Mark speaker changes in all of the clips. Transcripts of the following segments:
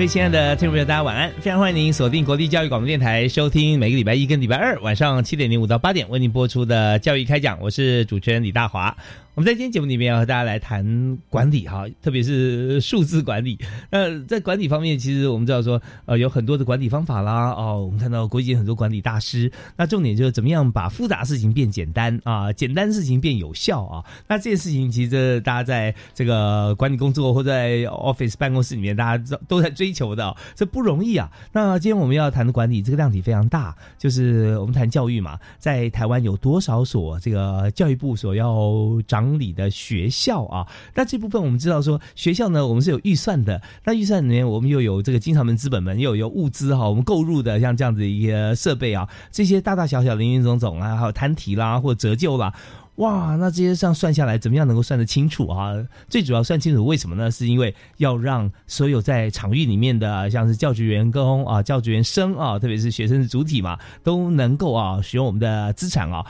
Speaker 1: 各位亲爱的听众朋友，大家晚安！非常欢迎您锁定国立教育广播电台，收听每个礼拜一跟礼拜二晚上七点零五到八点为您播出的教育开讲，我是主持人李大华。我们在今天节目里面要和大家来谈管理哈，特别是数字管理。那在管理方面，其实我们知道说，呃，有很多的管理方法啦。哦，我们看到国际很多管理大师。那重点就是怎么样把复杂事情变简单啊，简单事情变有效啊。那这件事情其实大家在这个管理工作或在 office 办公室里面，大家都都在追求的，这不容易啊。那今天我们要谈的管理，这个量体非常大，就是我们谈教育嘛，在台湾有多少所这个教育部所要掌理的学校啊？那这部分我们知道说，学校呢，我们是有预算的。那预算里面，我们又有这个经常门资本们，又有物资哈，我们购入的像这样子一个设备啊，这些大大小小林林总总啊，还有摊提啦，或折旧啦。哇，那这些这样算下来，怎么样能够算得清楚啊？最主要算清楚，为什么呢？是因为要让所有在场域里面的，像是教职员工啊、教职员生啊，特别是学生的主体嘛，都能够啊使用我们的资产啊。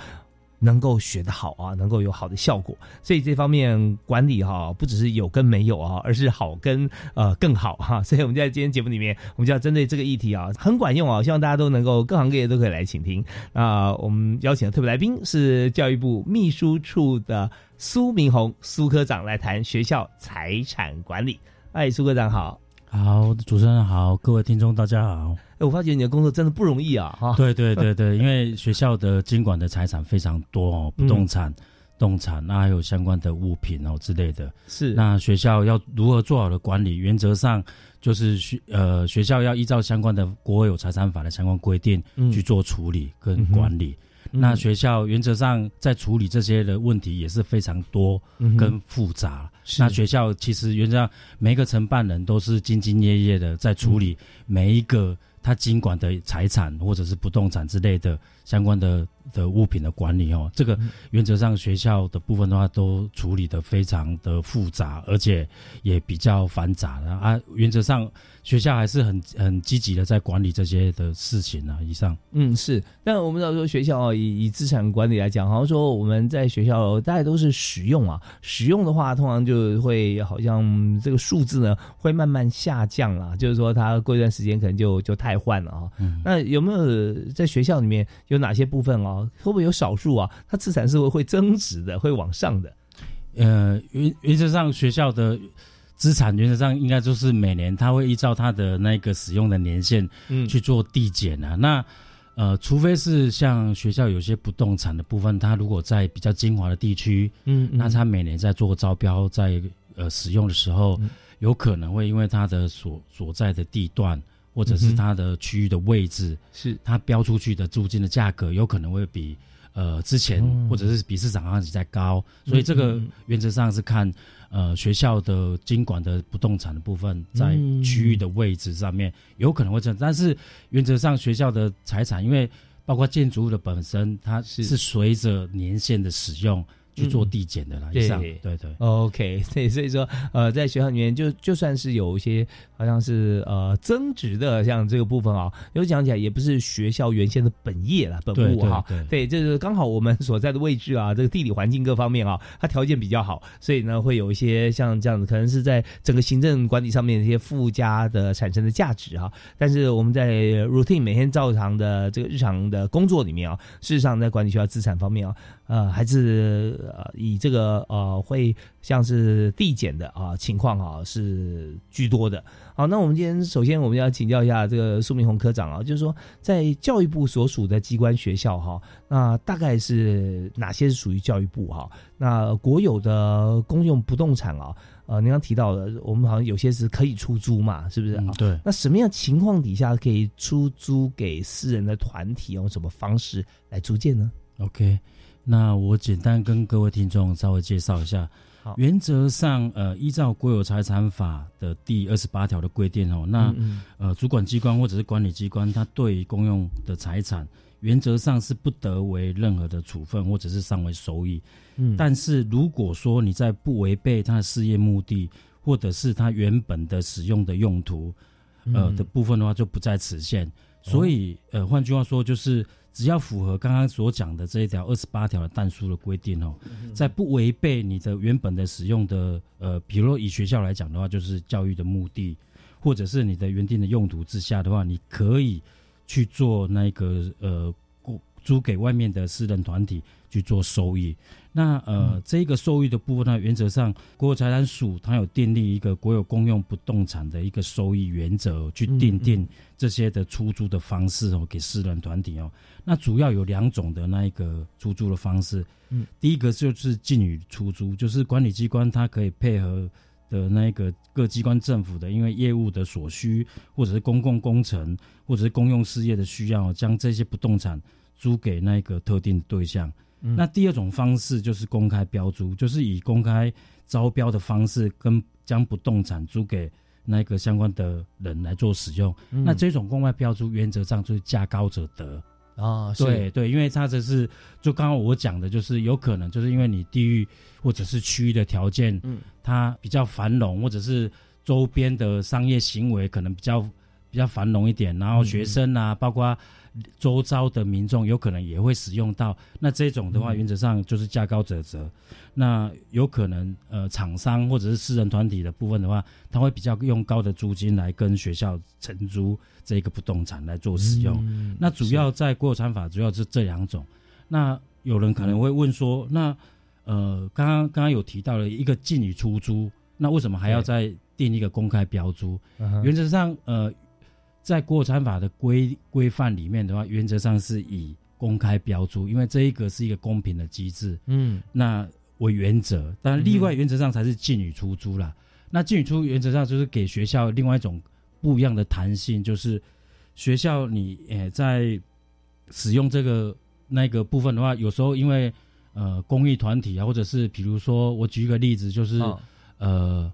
Speaker 1: 能够学得好啊，能够有好的效果，所以这方面管理哈，不只是有跟没有啊，而是好跟呃更好哈。所以我们在今天节目里面，我们就要针对这个议题啊，很管用啊，希望大家都能够各行各业都可以来倾听。那我们邀请的特别来宾是教育部秘书处的苏明宏苏科长来谈学校财产管理。哎，苏科长好。
Speaker 2: 好，主持人好，各位听众大家好。
Speaker 1: 哎，我发觉你的工作真的不容易啊！哈，
Speaker 2: 对对对对，因为学校的经管的财产非常多哦，不动产、动产，那还有相关的物品哦之类的。
Speaker 1: 是，
Speaker 2: 那学校要如何做好的管理？原则上就是学呃学校要依照相关的国有财产法的相关规定去做处理跟管理。那学校原则上在处理这些的问题也是非常多跟复杂。那学校其实原则上每一个承办人都是兢兢业业的在处理每一个他经管的财产或者是不动产之类的相关的。的物品的管理哦，这个原则上学校的部分的话都处理的非常的复杂，而且也比较繁杂的啊。原则上学校还是很很积极的在管理这些的事情啊。以上，
Speaker 1: 嗯，是。但我们知道说学校以以资产管理来讲，好像说我们在学校大概都是使用啊，使用的话通常就会好像这个数字呢会慢慢下降了，就是说它过一段时间可能就就太换了啊。嗯那有没有在学校里面有哪些部分哦？会不会有少数啊？它资产是会会增值的，会往上的。
Speaker 2: 呃，原原则上学校的资产原则上应该就是每年它会依照它的那个使用的年限去做递减啊。那呃，除非是像学校有些不动产的部分，它如果在比较精华的地区，嗯，那它每年在做招标，在呃使用的时候，有可能会因为它的所所在的地段。或者是它的区域的位置，
Speaker 1: 是。
Speaker 2: 它标出去的租金的价格，有可能会比呃之前或者是比市场行情再高，所以这个原则上是看呃学校的经管的不动产的部分在区域的位置上面有可能会这样，但是原则上学校的财产，因为包括建筑物的本身，它是随着年限的使用。去做递减的啦，以上对对
Speaker 1: ，OK，所以所以说，呃，在学校里面就就算是有一些好像是呃增值的，像这个部分啊，有讲起来也不是学校原先的本业了，本物哈，对，就是刚好我们所在的位置啊，这个地理环境各方面啊，它条件比较好，所以呢会有一些像这样子，可能是在整个行政管理上面一些附加的产生的价值啊。但是我们在 routine 每天照常的这个日常的工作里面啊，事实上在管理学校资产方面啊。呃，还是呃以这个呃会像是递减的啊情况啊是居多的。好，那我们今天首先我们要请教一下这个苏明红科长啊，就是说在教育部所属的机关学校哈，那大概是哪些是属于教育部哈？那国有的公用不动产啊？呃，您刚提到的，我们好像有些是可以出租嘛，是不是啊？
Speaker 2: 对。
Speaker 1: 那什么样情况底下可以出租给私人的团体？用什么方式来租借呢
Speaker 2: ？OK，那我简单跟各位听众稍微介绍一下。原则上，呃，依照国有财产法的第二十八条的规定哦，那呃，主管机关或者是管理机关，它对于公用的财产。原则上是不得为任何的处分或者是尚为收益，嗯，但是如果说你在不违背它的事业目的或者是它原本的使用的用途，呃的部分的话就不在此限。所以呃换句话说就是只要符合刚刚所讲的这一条二十八条的但书的规定哦，在不违背你的原本的使用的呃，比如说以学校来讲的话，就是教育的目的或者是你的原定的用途之下的话，你可以。去做那个呃，租给外面的私人团体去做收益。那呃，这个收益的部分呢，原则上国有财产署它有订立一个国有公用不动产的一个收益原则，去定定这些的出租的方式哦，给私人团体哦。那主要有两种的那一个出租的方式。嗯，第一个就是禁语出租，就是管理机关它可以配合。的那个各机关政府的，因为业务的所需，或者是公共工程，或者是公用事业的需要，将这些不动产租给那个特定的对象。那第二种方式就是公开标租，就是以公开招标的方式，跟将不动产租给那个相关的人来做使用。那这种公开标租原则上就是价高者得。
Speaker 1: 啊，
Speaker 2: 对对，因为它这是就刚刚我讲的，就是有可能就是因为你地域或者是区域的条件，嗯，它比较繁荣，或者是周边的商业行为可能比较比较繁荣一点，然后学生啊，包括。周遭的民众有可能也会使用到，那这种的话，原则上就是价高者得。那有可能呃，厂商或者是私人团体的部分的话，他会比较用高的租金来跟学校承租这个不动产来做使用。那主要在国有产法主要是这两种。那有人可能会问说，那呃，刚刚刚刚有提到了一个禁与出租，那为什么还要再定一个公开标租？原则上呃。在国产法的规规范里面的话，原则上是以公开标注，因为这一个是一个公平的机制，嗯，那为原则。当然，例外原则上才是禁与出租啦。那禁与出原则上就是给学校另外一种不一样的弹性，就是学校你呃在使用这个那个部分的话，有时候因为呃公益团体啊，或者是比如说我举一个例子，就是呃。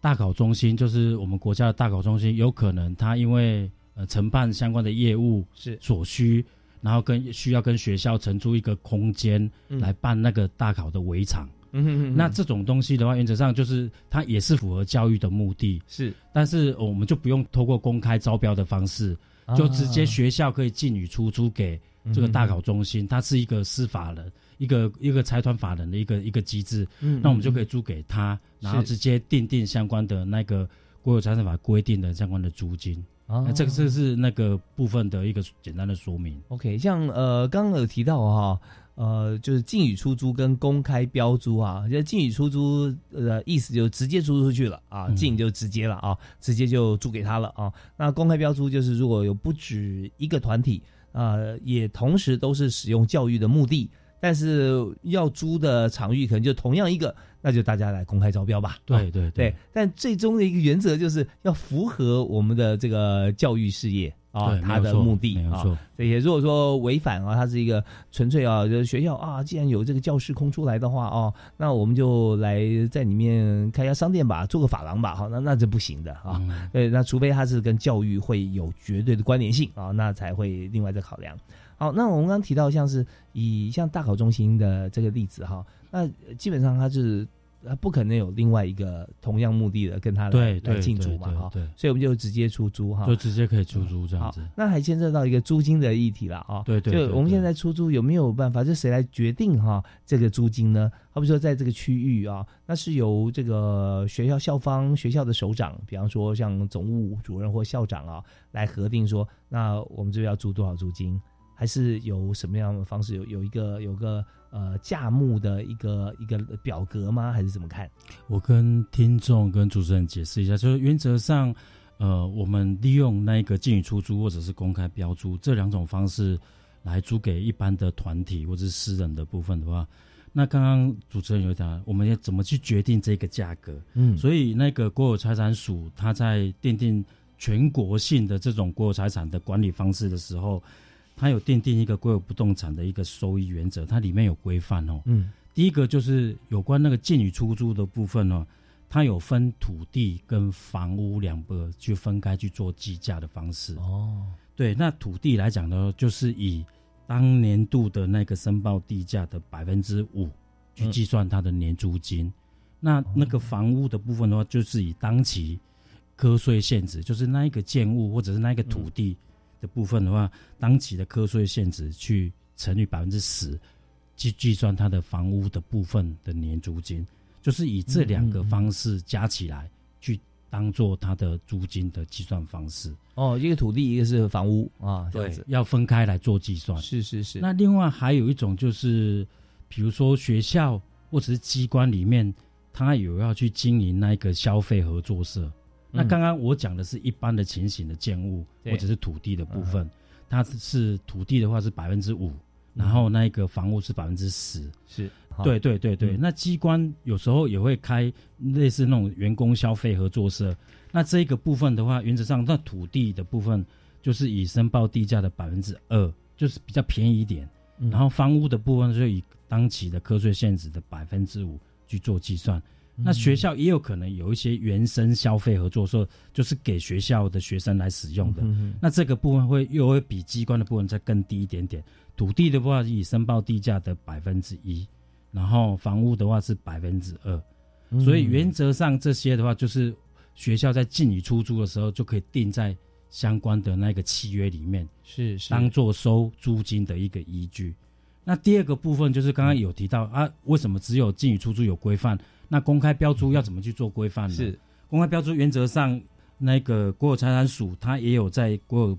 Speaker 2: 大考中心就是我们国家的大考中心，有可能他因为呃承办相关的业务
Speaker 1: 是
Speaker 2: 所需，然后跟需要跟学校承租一个空间来办那个大考的围场。嗯哼哼。那这种东西的话，原则上就是它也是符合教育的目的。
Speaker 1: 是，
Speaker 2: 但是我们就不用透过公开招标的方式，就直接学校可以进与出租给这个大考中心，它是一个司法人。一个一个财团法人的一个一个机制，嗯，那我们就可以租给他，然后直接订定相关的那个国有财产法规定的相关的租金。啊，这个这是那个部分的一个简单的说明。
Speaker 1: OK，像呃刚刚有提到哈，呃就是禁语出租跟公开标租啊，就禁语出租呃意思就直接租出去了啊，禁就直接了啊，直接就租给他了啊。那公开标租就是如果有不止一个团体啊，也同时都是使用教育的目的。但是要租的场域可能就同样一个，那就大家来公开招标吧。
Speaker 2: 对对
Speaker 1: 对，但最终的一个原则就是要符合我们的这个教育事业啊，它的目的啊。这些如果说违反啊，它是一个纯粹啊，就是学校啊，既然有这个教室空出来的话哦，那我们就来在里面开家商店吧，做个发廊吧，好，那那这不行的啊。对，那除非它是跟教育会有绝对的关联性啊，那才会另外再考量。好，那我们刚刚提到像是以像大考中心的这个例子哈，那基本上它是呃不可能有另外一个同样目的的跟他来来进驻嘛哈，所以我们就直接出租哈，
Speaker 2: 就直接可以出租这样子。
Speaker 1: 那还牵涉到一个租金的议题了啊，
Speaker 2: 对对，
Speaker 1: 就我们现在出租有没有办法？就谁来决定哈这个租金呢？好比说在这个区域啊，那是由这个学校校方、学校的首长，比方说像总务主任或校长啊来核定说，那我们这边要租多少租金？还是有什么样的方式？有有一个有个呃价目的一个一个表格吗？还是怎么看？
Speaker 2: 我跟听众跟主持人解释一下，就是原则上，呃，我们利用那个禁语出租或者是公开标租这两种方式来租给一般的团体或者是私人的部分的话。那刚刚主持人有讲，我们要怎么去决定这个价格？嗯，所以那个国有财产署，它在奠定全国性的这种国有财产的管理方式的时候，它有奠定一个国有不动产的一个收益原则，它里面有规范哦。嗯，第一个就是有关那个建与出租的部分呢，它有分土地跟房屋两个去分开去做计价的方式。哦，对，那土地来讲呢，就是以当年度的那个申报地价的百分之五去计算它的年租金，那那个房屋的部分的话，就是以当期科税限值，就是那一个建物或者是那一个土地的部分的话，当期的科税限值去乘以百分之十，去计算它的房屋的部分的年租金，就是以这两个方式加起来去。当做它的租金的计算方式
Speaker 1: 哦，一个土地，一个是房屋啊，
Speaker 2: 对，要分开来做计算。
Speaker 1: 是是是。
Speaker 2: 那另外还有一种就是，比如说学校或者是机关里面，他有要去经营那个消费合作社。那刚刚我讲的是一般的情形的建物或者是土地的部分，它是土地的话是百分之五。然后那个房屋是百分之十，
Speaker 1: 是，
Speaker 2: 对对对对。那机关有时候也会开类似那种员工消费合作社，那这个部分的话，原则上那土地的部分就是以申报地价的百分之二，就是比较便宜一点。然后房屋的部分就以当期的科税限值的百分之五去做计算。那学校也有可能有一些原生消费合作社，就是给学校的学生来使用的。那这个部分会又会比机关的部分再更低一点点。土地的话，以申报地价的百分之一，然后房屋的话是百分之二，所以原则上这些的话，就是学校在进与出租的时候，就可以定在相关的那个契约里面，
Speaker 1: 是是
Speaker 2: 当做收租金的一个依据。那第二个部分就是刚刚有提到啊，为什么只有进与出租有规范？那公开标出要怎么去做规范呢？
Speaker 1: 是
Speaker 2: 公开标出原则上，那个国有财产署它也有在国有。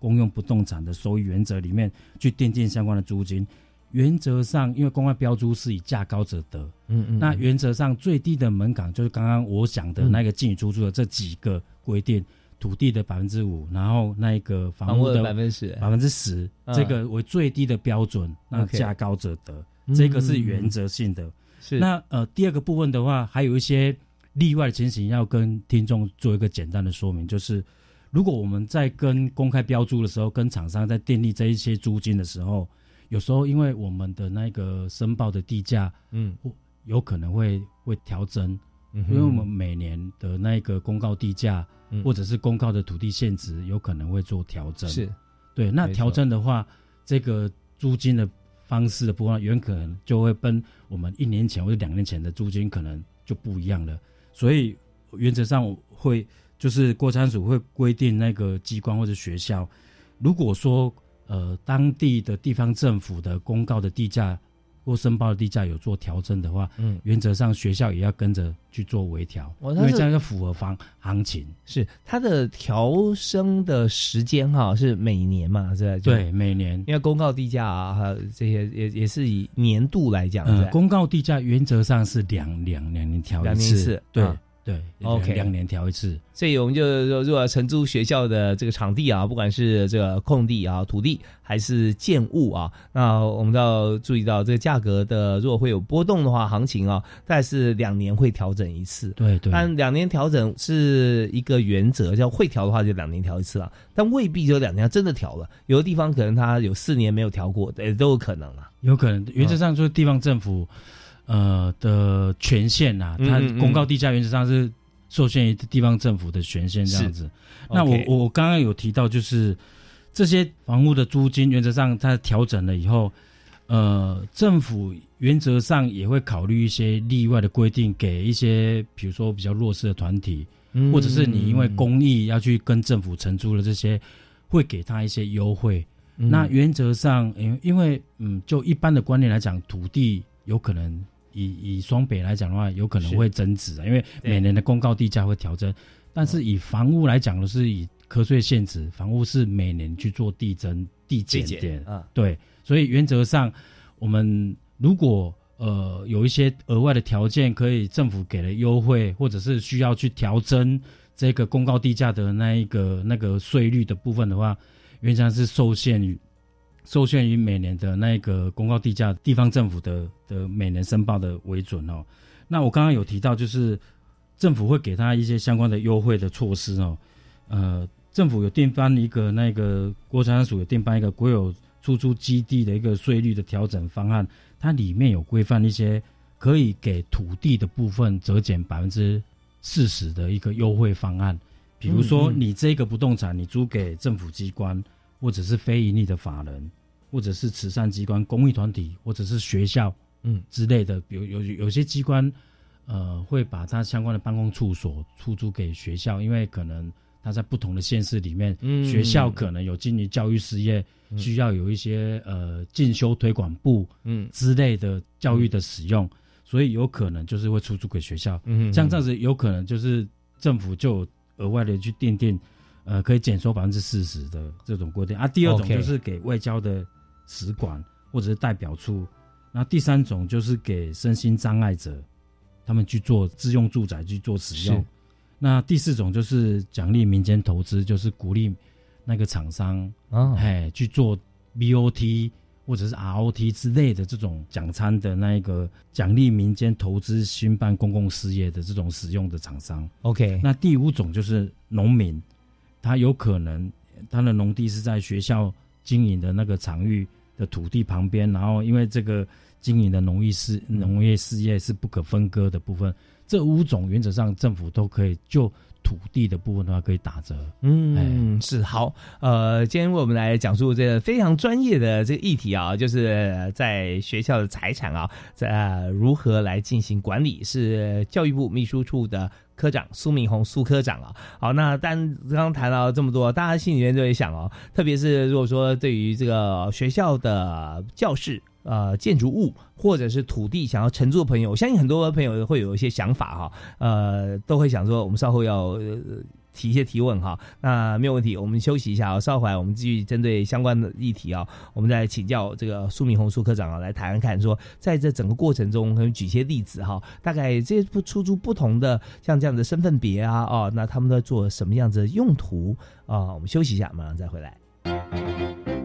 Speaker 2: 公用不动产的收益原则里面去奠定相关的租金，原则上，因为公开标租是以价高者得，嗯嗯，那原则上最低的门槛就是刚刚我讲的那个进与出租的这几个规定，土地的百分之五，然后那一个房屋的
Speaker 1: 百分之十，
Speaker 2: 百分之十，这个为最低的标准，那价高者得，这个是原则性的。
Speaker 1: 是。
Speaker 2: 那呃第二个部分的话，还有一些例外的情形要跟听众做一个简单的说明，就是。如果我们在跟公开标租的时候，跟厂商在订立这一些租金的时候，有时候因为我们的那个申报的地价，嗯，有可能会会调整，因为我们每年的那个公告地价，或者是公告的土地限值，有可能会做调整。
Speaker 1: 是，
Speaker 2: 对，那调整的话，这个租金的方式的部分，有可能就会跟我们一年前或者两年前的租金可能就不一样了。所以原则上会。就是国产署会规定那个机关或者学校，如果说呃当地的地方政府的公告的地价或申报的地价有做调整的话，嗯，原则上学校也要跟着去做微调，因为这样要符合房行情。
Speaker 1: 是它的调升的时间哈是每年嘛，是吧？
Speaker 2: 对，每年，
Speaker 1: 因为公告地价啊，还有这些也也是以年度来讲，嗯，
Speaker 2: 公告地价原则上是两两两年调一次，对。对
Speaker 1: ，OK，
Speaker 2: 两年调一次，
Speaker 1: 所以我们就说，如果承租学校的这个场地啊，不管是这个空地啊、土地还是建物啊，那我们要注意到这个价格的，如果会有波动的话，行情啊，大概是两年会调整一次。
Speaker 2: 对对，
Speaker 1: 但两年调整是一个原则，叫会调的话就两年调一次啊，但未必就两年真的调了，有的地方可能它有四年没有调过，也都有可能啊。
Speaker 2: 有可能，原则上就是地方政府。呃的权限呐，它公告地价原则上是受限于地方政府的权限这样子。那我我刚刚有提到，就是这些房屋的租金原则上它调整了以后，呃，政府原则上也会考虑一些例外的规定，给一些比如说比较弱势的团体，或者是你因为公益要去跟政府承租的这些，会给他一些优惠。那原则上，因因为嗯，就一般的观念来讲，土地有可能。以以双北来讲的话，有可能会增值啊，因为每年的公告地价会调整。但是以房屋来讲的是以瞌睡限制，房屋是每年去做递增递减点
Speaker 1: 啊，
Speaker 2: 对，所以原则上我们如果呃有一些额外的条件，可以政府给了优惠，或者是需要去调增这个公告地价的那一个那个税率的部分的话，原则上是受限于受限于每年的那个公告地价地方政府的的每年申报的为准哦。那我刚刚有提到，就是政府会给他一些相关的优惠的措施哦。呃，政府有订颁一个那个国产署有订颁一个国有出租基地的一个税率的调整方案，它里面有规范一些可以给土地的部分折减百分之四十的一个优惠方案。比如说，你这个不动产你租给政府机关，或者是非盈利的法人，或者是慈善机关、公益团体，或者是学校。嗯，之类的，有有有些机关，呃，会把它相关的办公处所出租给学校，因为可能他在不同的县市里面，嗯，学校可能有经营教育事业，需要有一些呃进修推广部，嗯。之类的教育的使用，所以有可能就是会出租给学校，嗯，像这样子有可能就是政府就额外的去订定，呃，可以减收百分之四十的这种规定。啊。第二种就是给外交的使馆或者是代表处。那第三种就是给身心障碍者，他们去做自用住宅去做使用。那第四种就是奖励民间投资，就是鼓励那个厂商啊，哎去做 BOT 或者是 ROT 之类的这种奖餐的那一个奖励民间投资兴办公共事业的这种使用的厂商。
Speaker 1: OK。
Speaker 2: 那第五种就是农民，他有可能他的农地是在学校经营的那个场域。的土地旁边，然后因为这个经营的农业事农业事业是不可分割的部分，这五种原则上政府都可以就土地的部分的话可以打折。
Speaker 1: 嗯，是好。呃，今天为我们来讲述这个非常专业的这个议题啊，就是在学校的财产啊，在如何来进行管理，是教育部秘书处的。科长苏明宏，苏科长啊，好，那但刚刚谈到这么多，大家心里面就会想哦，特别是如果说对于这个学校的教室、呃建筑物或者是土地想要承租的朋友，我相信很多朋友会有一些想法哈，呃，都会想说，我们稍后要。提一些提问哈，那没有问题，我们休息一下啊，稍后来我们继续针对相关的议题啊，我们再请教这个苏明红苏科长啊，来谈谈看，说在这整个过程中，可能举些例子哈，大概这些不出租不同的像这样的身份别啊，哦，那他们在做什么样子的用途啊？我们休息一下，马上再回来。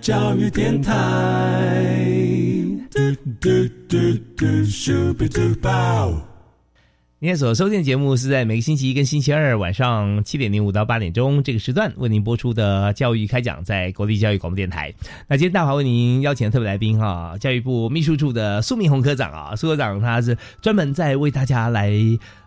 Speaker 1: 教育电台。今天所收听的节目是在每个星期一跟星期二晚上七点零五到八点钟这个时段为您播出的教育开讲，在国立教育广播电台。那今天大华为您邀请的特别来宾哈，教育部秘书处的苏明宏科长啊，苏科长他是专门在为大家来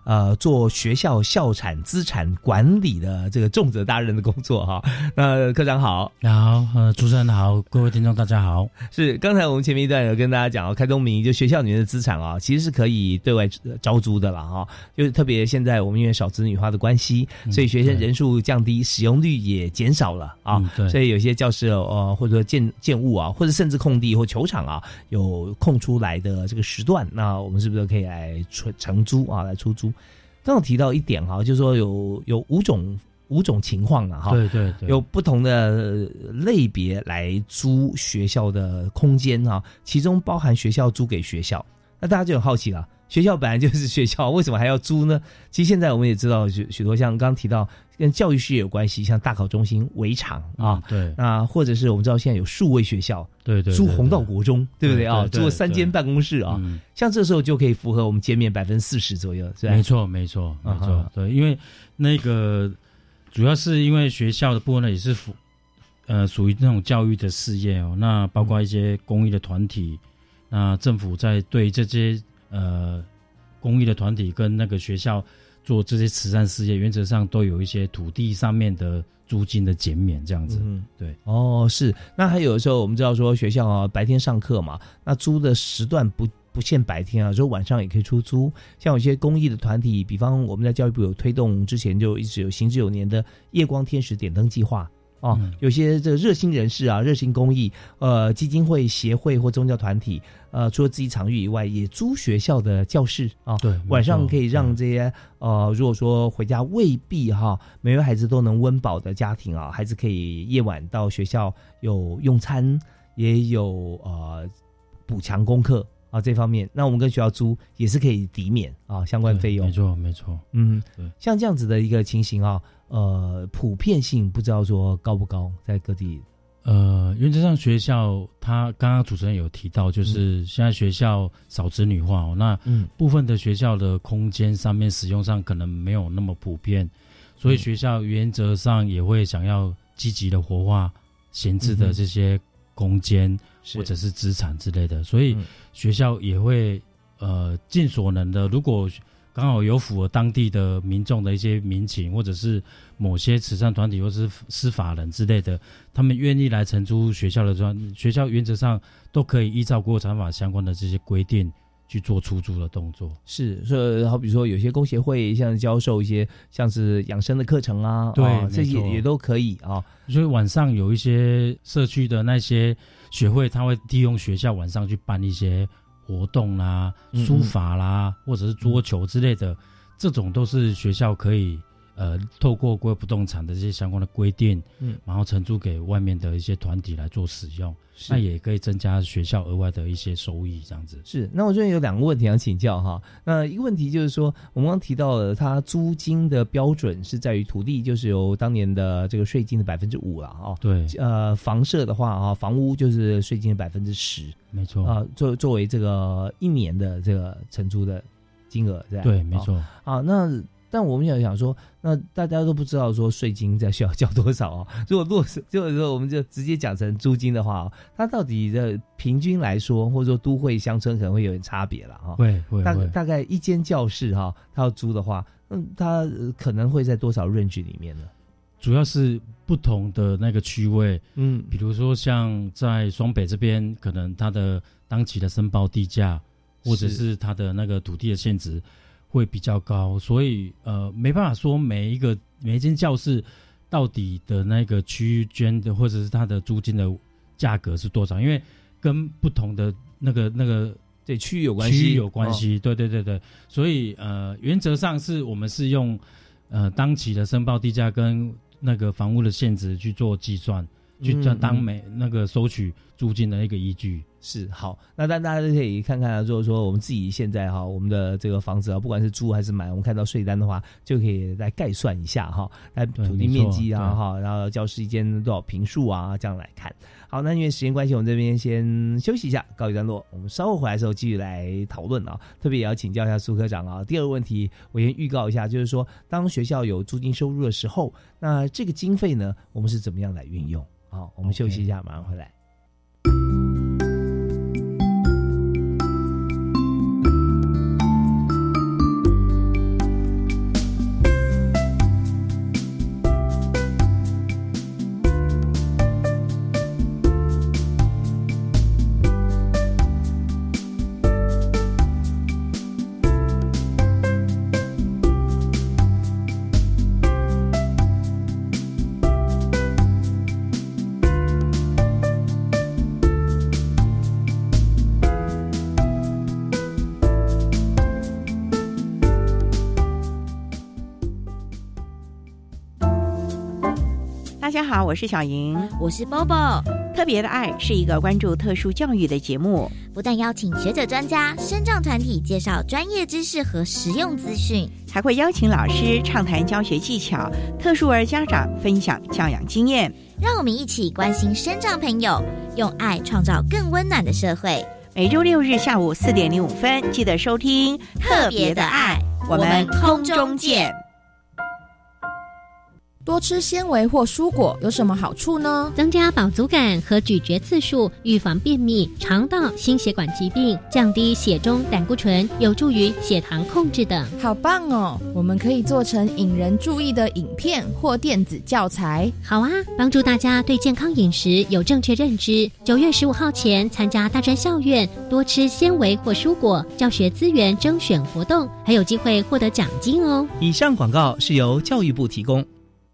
Speaker 1: 呃做学校校产资产管理的这个重责大任的工作哈。那科长好，
Speaker 2: 好，呃，主持人好，各位听众大家好。
Speaker 1: 是刚才我们前面一段有跟大家讲哦，开宗明就学校里面的资产啊，其实是可以对外招租的了哈。就是特别现在我们因为少子女化的关系，所以学生人数降低，使用率也减少了啊。所以有些教室呃或者说建建物啊，或者甚至空地或球场啊，有空出来的这个时段，那我们是不是可以来出承租啊，来出租？刚刚提到一点哈，就是说有有五种五种情况了，哈，
Speaker 2: 对对对，
Speaker 1: 有不同的类别来租学校的空间哈，其中包含学校租给学校，那大家就很好奇了。学校本来就是学校，为什么还要租呢？其实现在我们也知道许许多像刚刚提到跟教育事业有关系，像大考中心围场啊，
Speaker 2: 对，
Speaker 1: 那或者是我们知道现在有数位学校，
Speaker 2: 对对，
Speaker 1: 租红道国中，对不对啊？租三间办公室啊，像这时候就可以符合我们减免百分之四十左右，是吧？
Speaker 2: 没错，没错，没错，对，因为那个主要是因为学校的部分呢，也是属呃属于那种教育的事业哦，那包括一些公益的团体，那政府在对这些。呃，公益的团体跟那个学校做这些慈善事业，原则上都有一些土地上面的租金的减免，这样子。嗯，对。
Speaker 1: 哦，是。那还有的时候，我们知道说学校啊，白天上课嘛，那租的时段不不限白天啊，就晚上也可以出租。像有些公益的团体，比方我们在教育部有推动，之前就一直有行之有年的夜光天使点灯计划。哦，有些这个热心人士啊，热心公益，呃，基金会、协会或宗教团体，呃，除了自己场域以外，也租学校的教室啊，
Speaker 2: 对，
Speaker 1: 晚上可以让这些呃，如果说回家未必哈，每位孩子都能温饱的家庭啊，孩子可以夜晚到学校有用餐，也有呃补强功课啊，这方面，那我们跟学校租也是可以抵免啊相关费用，
Speaker 2: 没错，没错，
Speaker 1: 嗯，对，像这样子的一个情形啊。呃，普遍性不知道说高不高，在各地。
Speaker 2: 呃，原则上学校，他刚刚主持人有提到，就是现在学校少子女化哦，那部分的学校的空间上面使用上可能没有那么普遍，所以学校原则上也会想要积极的活化闲置的这些空间或者是资产之类的，所以学校也会呃尽所能的，如果。刚好有符合当地的民众的一些民情，或者是某些慈善团体或是司法人之类的，他们愿意来承租学校的专学校，原则上都可以依照国产法相关的这些规定去做出租的动作。
Speaker 1: 是，所以好比说有些工协会像教授一些像是养生的课程啊，
Speaker 2: 对，
Speaker 1: 这些也都可以啊。
Speaker 2: 所以晚上有一些社区的那些学会，他会利用学校晚上去办一些。活动啦、书法啦，或者是桌球之类的，这种都是学校可以呃透过国有不动产的这些相关的规定，嗯，然后承租给外面的一些团体来做使用，那也可以增加学校额外的一些收益，这样子。
Speaker 1: 是，那我这边有两个问题想请教哈。那一个问题就是说，我们刚提到了它租金的标准是在于土地，就是由当年的这个税金的百分之五了啊。
Speaker 2: 对。
Speaker 1: 呃，房舍的话啊，房屋就是税金的百分之十。
Speaker 2: 没错
Speaker 1: 啊，作作为这个一年的这个承租的金额，这样
Speaker 2: 对，没错
Speaker 1: 啊。那但我们想想说，那大家都不知道说税金在需要交多少啊？如果落实就是说，我们就直接讲成租金的话，它到底的平均来说，或者说都会乡村可能会有点差别了哈。
Speaker 2: 会会
Speaker 1: 大大概一间教室哈，它要租的话，嗯，它可能会在多少 range 里面呢？
Speaker 2: 主要是不同的那个区位，嗯，比如说像在双北这边，可能它的当期的申报地价，或者是它的那个土地的限值会比较高，所以呃没办法说每一个每一间教室到底的那个区域捐的或者是它的租金的价格是多少，因为跟不同的那个那个
Speaker 1: 对区域有关系，
Speaker 2: 区域有关系，对对对对，所以呃原则上是我们是用呃当期的申报地价跟那个房屋的现值去做计算，去当当每那个收取租金的一个依据。
Speaker 1: 是好，那但大家都可以看看啊，就是说我们自己现在哈，我们的这个房子啊，不管是租还是买，我们看到税单的话，就可以来概算一下哈，来土地面积啊哈，然后教室一间多少平数啊，这样来看。好，那因为时间关系，我们这边先休息一下，告一段落。我们稍后回来的时候继续来讨论啊，特别也要请教一下苏科长啊。第二个问题，我先预告一下，就是说当学校有租金收入的时候，那这个经费呢，我们是怎么样来运用？好，我们休息一下，马上回来。
Speaker 3: 是小莹，
Speaker 4: 我是 Bobo。
Speaker 3: 特别的爱是一个关注特殊教育的节目，
Speaker 5: 不但邀请学者专家、生障团体介绍专业知识和实用资讯，
Speaker 3: 还会邀请老师畅谈教学技巧，特殊儿家长分享教养经验。
Speaker 5: 让我们一起关心生障朋友，用爱创造更温暖的社会。
Speaker 3: 每周六日下午四点零五分，记得收听特别的爱，我们空中见。
Speaker 6: 多吃纤维或蔬果有什么好处呢？
Speaker 7: 增加饱足感和咀嚼次数，预防便秘、肠道、心血管疾病，降低血中胆固醇，有助于血糖控制等。
Speaker 6: 好棒哦！我们可以做成引人注意的影片或电子教材。
Speaker 7: 好啊，帮助大家对健康饮食有正确认知。九月十五号前参加大专校院多吃纤维或蔬果教学资源征选活动，还有机会获得奖金哦。
Speaker 1: 以上广告是由教育部提供。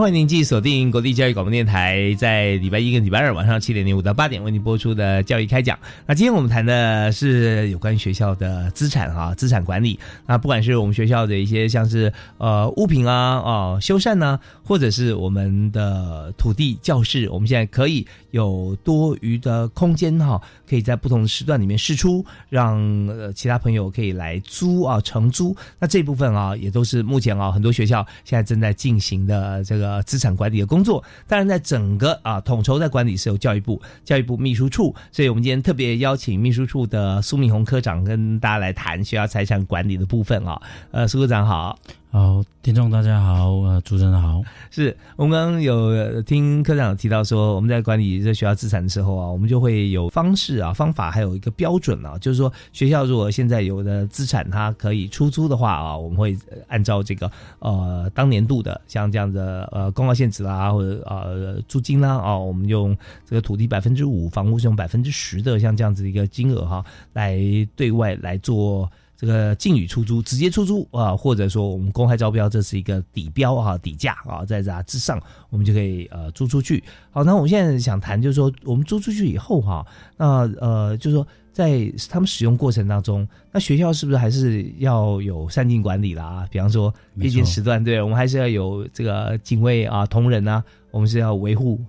Speaker 1: 欢迎您继续锁定国立教育广播电台，在礼拜一跟礼拜二晚上七点零五到八点为您播出的教育开讲。那今天我们谈的是有关学校的资产哈，资产管理。那不管是我们学校的一些像是呃物品啊哦修缮呢，或者是我们的土地教室，我们现在可以有多余的空间哈，可以在不同的时段里面试出，让呃其他朋友可以来租啊承租。那这部分啊也都是目前啊很多学校现在正在进行的这个。呃，资产管理的工作，当然在整个啊统筹在管理是由教育部教育部秘书处，所以我们今天特别邀请秘书处的苏明红科长跟大家来谈学校财产管理的部分啊。呃，苏科长好。
Speaker 2: 好，听众大家好，呃，主持人好。
Speaker 1: 是我们刚刚有听科长提到说，我们在管理这学校资产的时候啊，我们就会有方式啊、方法，还有一个标准啊，就是说学校如果现在有的资产它可以出租的话啊，我们会按照这个呃当年度的像这样的呃公告限制啦，或者呃租金啦啊，我们用这个土地百分之五，房屋是用百分之十的像这样子一个金额哈，来对外来做。这个禁语出租，直接出租啊，或者说我们公开招标，这是一个底标啊，底价啊，在这之上，我们就可以呃租出去。好，那我们现在想谈，就是说我们租出去以后哈，那呃，就是说在他们使用过程当中，那学校是不是还是要有善尽管理啦？比方说夜间时段，对我们还是要有这个警卫啊、同仁啊，我们是要维护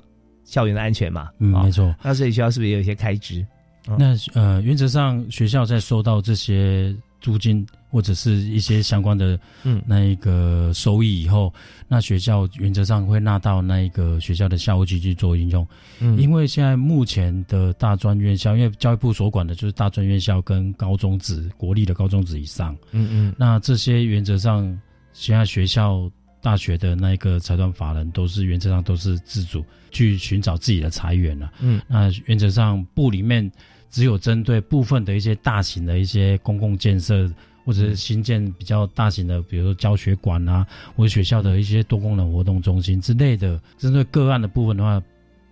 Speaker 1: 校园的安全嘛？
Speaker 2: 嗯，没错。
Speaker 1: 那所以学校是不是也有一些开支？
Speaker 2: 那呃，原则上学校在收到这些。租金或者是一些相关的嗯那一个收益以后，那学校原则上会纳到那一个学校的校务局去做应用。嗯，因为现在目前的大专院校，因为教育部所管的就是大专院校跟高中职国立的高中职以上。嗯嗯，那这些原则上现在学校大学的那个财团法人都是原则上都是自主去寻找自己的财源了。嗯，那原则上部里面。只有针对部分的一些大型的一些公共建设，或者是新建比较大型的，比如说教学馆啊，或者学校的一些多功能活动中心之类的，针对个案的部分的话，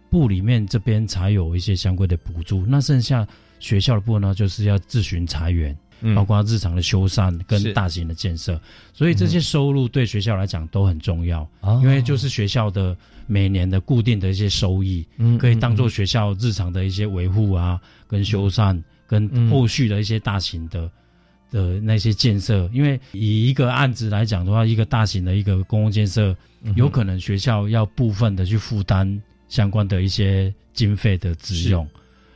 Speaker 2: 部里面这边才有一些相关的补助。那剩下学校的部分呢，就是要自寻财源。包括日常的修缮跟大型的建设，所以这些收入对学校来讲都很重要，因为就是学校的每年的固定的一些收益，可以当做学校日常的一些维护啊、跟修缮、跟后续的一些大型的的那些建设，因为以一个案子来讲的话，一个大型的一个公共建设，有可能学校要部分的去负担相关的一些经费的支用，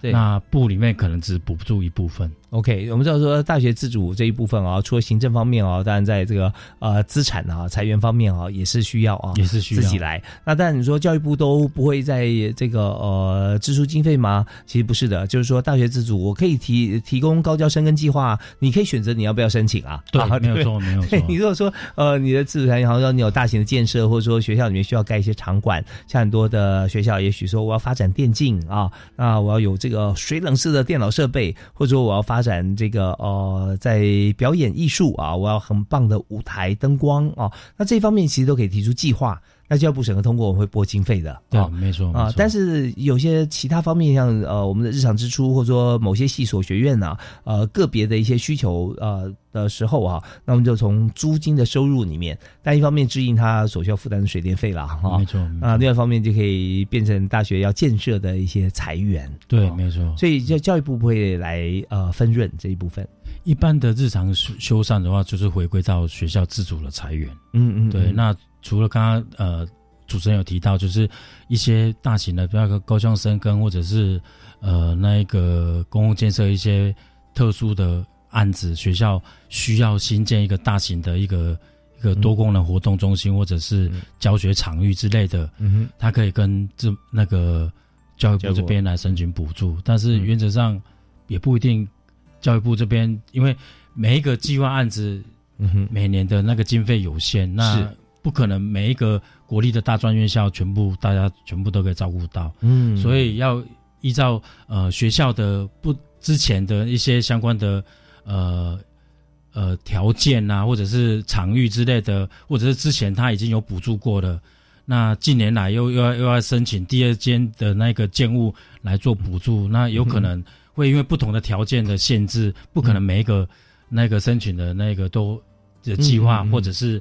Speaker 2: 那部里面可能只补助一部分。
Speaker 1: OK，我们知道说大学自主这一部分啊，除了行政方面啊，当然在这个呃资产啊、裁员方面啊，也是需要啊，
Speaker 2: 也是需要
Speaker 1: 自己来。那但你说教育部都不会在这个呃支出经费吗？其实不是的，就是说大学自主，我可以提提供高教生根计划，你可以选择你要不要申请啊。
Speaker 2: 对，没有错，没有错。
Speaker 1: 你如果说呃你的自主裁员，好像你有大型的建设，或者说学校里面需要盖一些场馆，像很多的学校，也许说我要发展电竞啊，那我要有这个水冷式的电脑设备，或者说我要发展这个。呃，在表演艺术啊，我要很棒的舞台灯光啊，那这方面其实都可以提出计划。那教育部审核通过，我们会拨经费的。
Speaker 2: 对，没错
Speaker 1: 啊。但是有些其他方面，像呃我们的日常支出，或者说某些系所学院啊，呃个别的一些需求呃的时候啊，那我们就从租金的收入里面，但一方面支应他所需要负担的水电费了哈。
Speaker 2: 没错
Speaker 1: 啊，另外一方面就可以变成大学要建设的一些财源。
Speaker 2: 对，没错。
Speaker 1: 所以教教育部不会来呃分润这一部分。
Speaker 2: 一般的日常修缮的话，就是回归到学校自主的裁员。
Speaker 1: 嗯嗯，
Speaker 2: 对。那除了刚刚呃主持人有提到，就是一些大型的，比如说高校生跟或者是呃那一个公共建设一些特殊的案子，学校需要新建一个大型的一个一个多功能活动中心或者是教学场域之类的，
Speaker 1: 嗯哼，
Speaker 2: 他可以跟这那个教育部这边来申请补助，但是原则上也不一定。教育部这边，因为每一个计划案子，
Speaker 1: 嗯哼，
Speaker 2: 每年的那个经费有限，那不可能每一个国立的大专院校全部大家全部都可以照顾到，
Speaker 1: 嗯，
Speaker 2: 所以要依照呃学校的不之前的一些相关的呃呃条件啊，或者是场域之类的，或者是之前他已经有补助过的，那近年来又又要又要申请第二间的那个建物来做补助，那有可能。会因为不同的条件的限制，不可能每一个那个申请的那个都的计划，或者是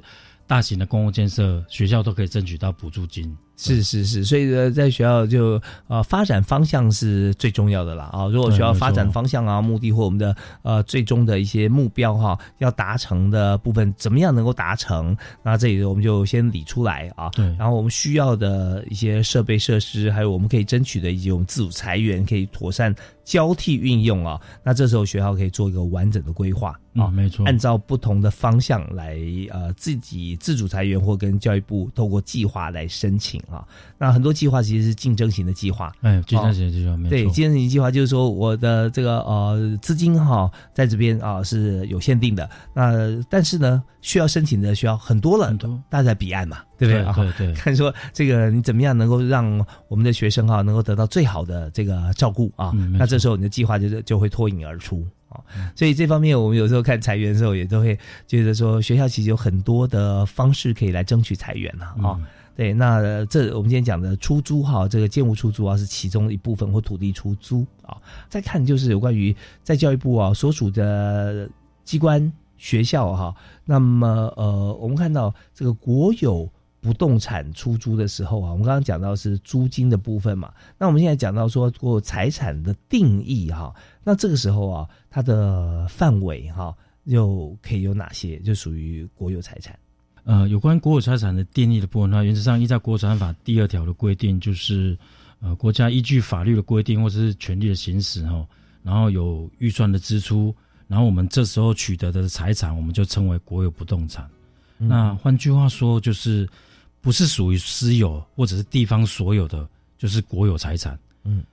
Speaker 2: 大型的公共建设，学校都可以争取到补助金。
Speaker 1: 是是是，所以呢，在学校就呃发展方向是最重要的啦啊！如果学校发展方向啊、目的或我们的呃最终的一些目标哈，要达成的部分，怎么样能够达成？那这里我们就先理出来啊。
Speaker 2: 对，
Speaker 1: 然后我们需要的一些设备设施，还有我们可以争取的以及我们自主裁员可以妥善交替运用啊。那这时候学校可以做一个完整的规划啊，
Speaker 2: 没错，
Speaker 1: 按照不同的方向来呃自己自主裁员或跟教育部透过计划来申请。啊，那很多计划其实是竞争型的计划，
Speaker 2: 哎，竞争型的计划，
Speaker 1: 对，竞争型计划就是说我的这个呃资金哈在这边啊是有限定的，那但是呢需要申请的需要很多了，
Speaker 2: 很多，
Speaker 1: 大家彼岸嘛，对不对？
Speaker 2: 对对，
Speaker 1: 看说这个你怎么样能够让我们的学生哈能够得到最好的这个照顾啊，那这时候你的计划就就会脱颖而出啊，所以这方面我们有时候看裁员的时候也都会觉得说学校其实有很多的方式可以来争取裁员了啊。对，那这我们今天讲的出租哈，这个建物出租啊，是其中一部分或土地出租啊。再看就是有关于在教育部啊所属的机关学校哈，那么呃，我们看到这个国有不动产出租的时候啊，我们刚刚讲到是租金的部分嘛，那我们现在讲到说过财产的定义哈，那这个时候啊，它的范围哈又可以有哪些，就属于国有财产。
Speaker 2: 呃，有关国有财产的定义的部分，那原则上依照国产法第二条的规定，就是呃，国家依据法律的规定或者是权利的行使哈，然后有预算的支出，然后我们这时候取得的财产，我们就称为国有不动产。那换句话说，就是不是属于私有或者是地方所有的，就是国有财产。
Speaker 1: 嗯，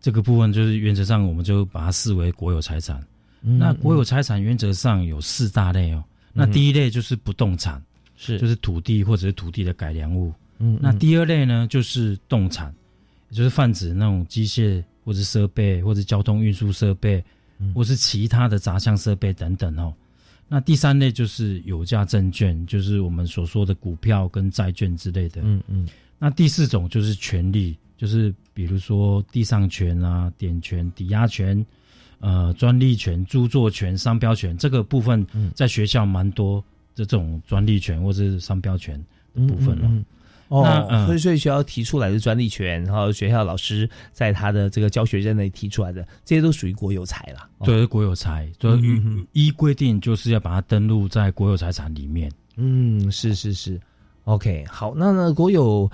Speaker 2: 这个部分就是原则上我们就把它视为国有财产。那国有财产原则上有四大类哦。那第一类就是不动产。
Speaker 1: 是，
Speaker 2: 就是土地或者是土地的改良物。
Speaker 1: 嗯，
Speaker 2: 那第二类呢，就是动产，也就是泛指那种机械或者设备，或者交通运输设备，或是其他的杂项设备等等哦。那第三类就是有价证券，就是我们所说的股票跟债券之类的。
Speaker 1: 嗯嗯。
Speaker 2: 那第四种就是权利，就是比如说地上权啊、点权、抵押权、呃专利权、著作权、商标权这个部分，在学校蛮多。这种专利权或者是商标权的部分了，
Speaker 1: 哦
Speaker 2: 那，嗯
Speaker 1: 所以所以学校提出来的专利权，然后学校老师在他的这个教学任内提出来的，这些都属于国有财了。哦，
Speaker 2: 对，国有财，就
Speaker 1: 嗯
Speaker 2: 依
Speaker 1: 嗯。嗯
Speaker 2: 依规定就是要把它登录在国有财产里面。
Speaker 1: 嗯，是是是，OK，好，那呢，国有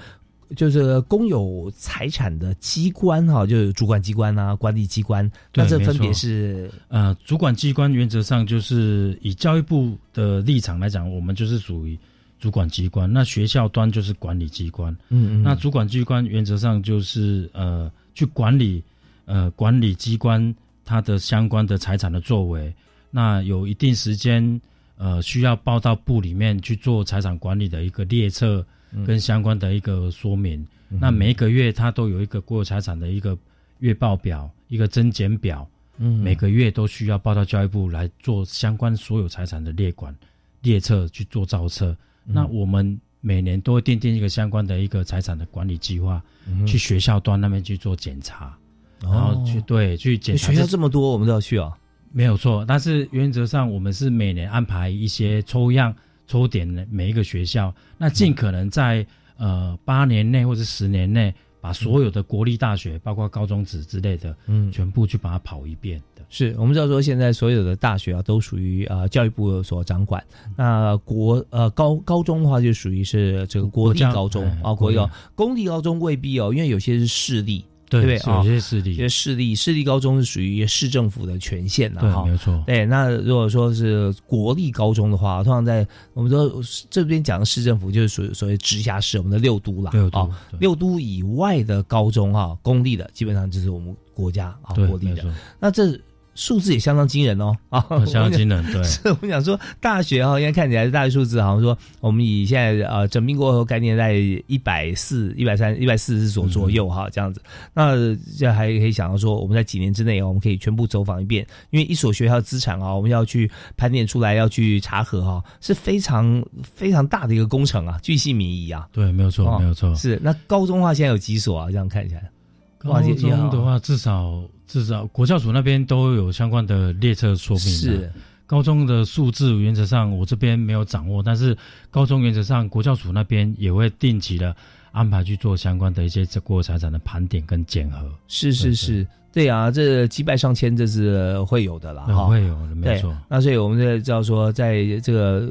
Speaker 1: 就是公有财产的机关哈，就是主管机关啊、管理机关，那这分别是？
Speaker 2: 呃，主管机关原则上就是以教育部的立场来讲，我们就是属于主管机关，那学校端就是管理机关。
Speaker 1: 嗯嗯，
Speaker 2: 那主管机关原则上就是呃去管理呃管理机关它的相关的财产的作为，那有一定时间呃需要报到部里面去做财产管理的一个列册跟相关的一个说明。那每一个月它都有一个国有财产的一个月报表、一个增减表，
Speaker 1: 嗯
Speaker 2: 每个月都需要报到教育部来做相关所有财产的列管列册去做造册。那我们每年都会奠定一个相关的一个财产的管理计划，去学校端那边去做检查，然后去对去检查
Speaker 1: 学校
Speaker 2: 这
Speaker 1: 这么多，我们都要去哦。
Speaker 2: 没有错，但是原则上我们是每年安排一些抽样抽点的每一个学校，那尽可能在呃八年内或者十年内，把所有的国立大学，包括高中职之类的，
Speaker 1: 嗯，
Speaker 2: 全部去把它跑一遍的。
Speaker 1: 是我们知道说，现在所有的大学啊，都属于呃教育部所掌管。那国呃高高中的话，就属于是这个国立高中
Speaker 2: 哎
Speaker 1: 啊，国立高公立高中未必哦，因为有些是市立，
Speaker 2: 对
Speaker 1: 对啊
Speaker 2: 有些势
Speaker 1: 有些
Speaker 2: 力，
Speaker 1: 市立市立高中是属于市政府的权限的
Speaker 2: 对，
Speaker 1: 哈。
Speaker 2: 没。错，
Speaker 1: 对，那如果说是国立高中的话，通常在我们说这边讲的市政府就是属于所谓直辖市，我们的六都啦，
Speaker 2: 六
Speaker 1: 啊。
Speaker 2: 都，对。
Speaker 1: 六都以外的高中哈，公立的基本上就是我们国家啊，国立的。那这数字也相当惊人哦啊，
Speaker 2: 相当惊人，对，
Speaker 1: 是我们讲说大学哈，现在看起来大学数字好像说，我们以现在呃整并过后概念在一百四、一百三、一百四十所左右哈，这样子。那这还可以想到说，我们在几年之内哦，我们可以全部走访一遍，因为一所学校的资产啊，我们要去盘点出来，要去查核哈，是非常非常大的一个工程啊，巨细靡遗啊。
Speaker 2: 对，没有错，
Speaker 1: 哦
Speaker 2: 没有错。
Speaker 1: 是那高中的话，现在有几所啊？这样看起来，
Speaker 2: 高中的话，至少至少国教署那边都有相关的列册说明。
Speaker 1: 是
Speaker 2: 高中的数字原则上我这边没有掌握，但是高中原则上国教署那边也会定期的安排去做相关的一些这国有财产的盘点跟检核，
Speaker 1: 是是是，对啊，这几百上千这是会有的啦，哈。
Speaker 2: 对会有的，没错。，
Speaker 1: 那所以我们就知道说，在这个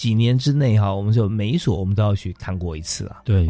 Speaker 1: 几年之内哈，我们就每一所我们都要去看过一次啊。
Speaker 2: 对，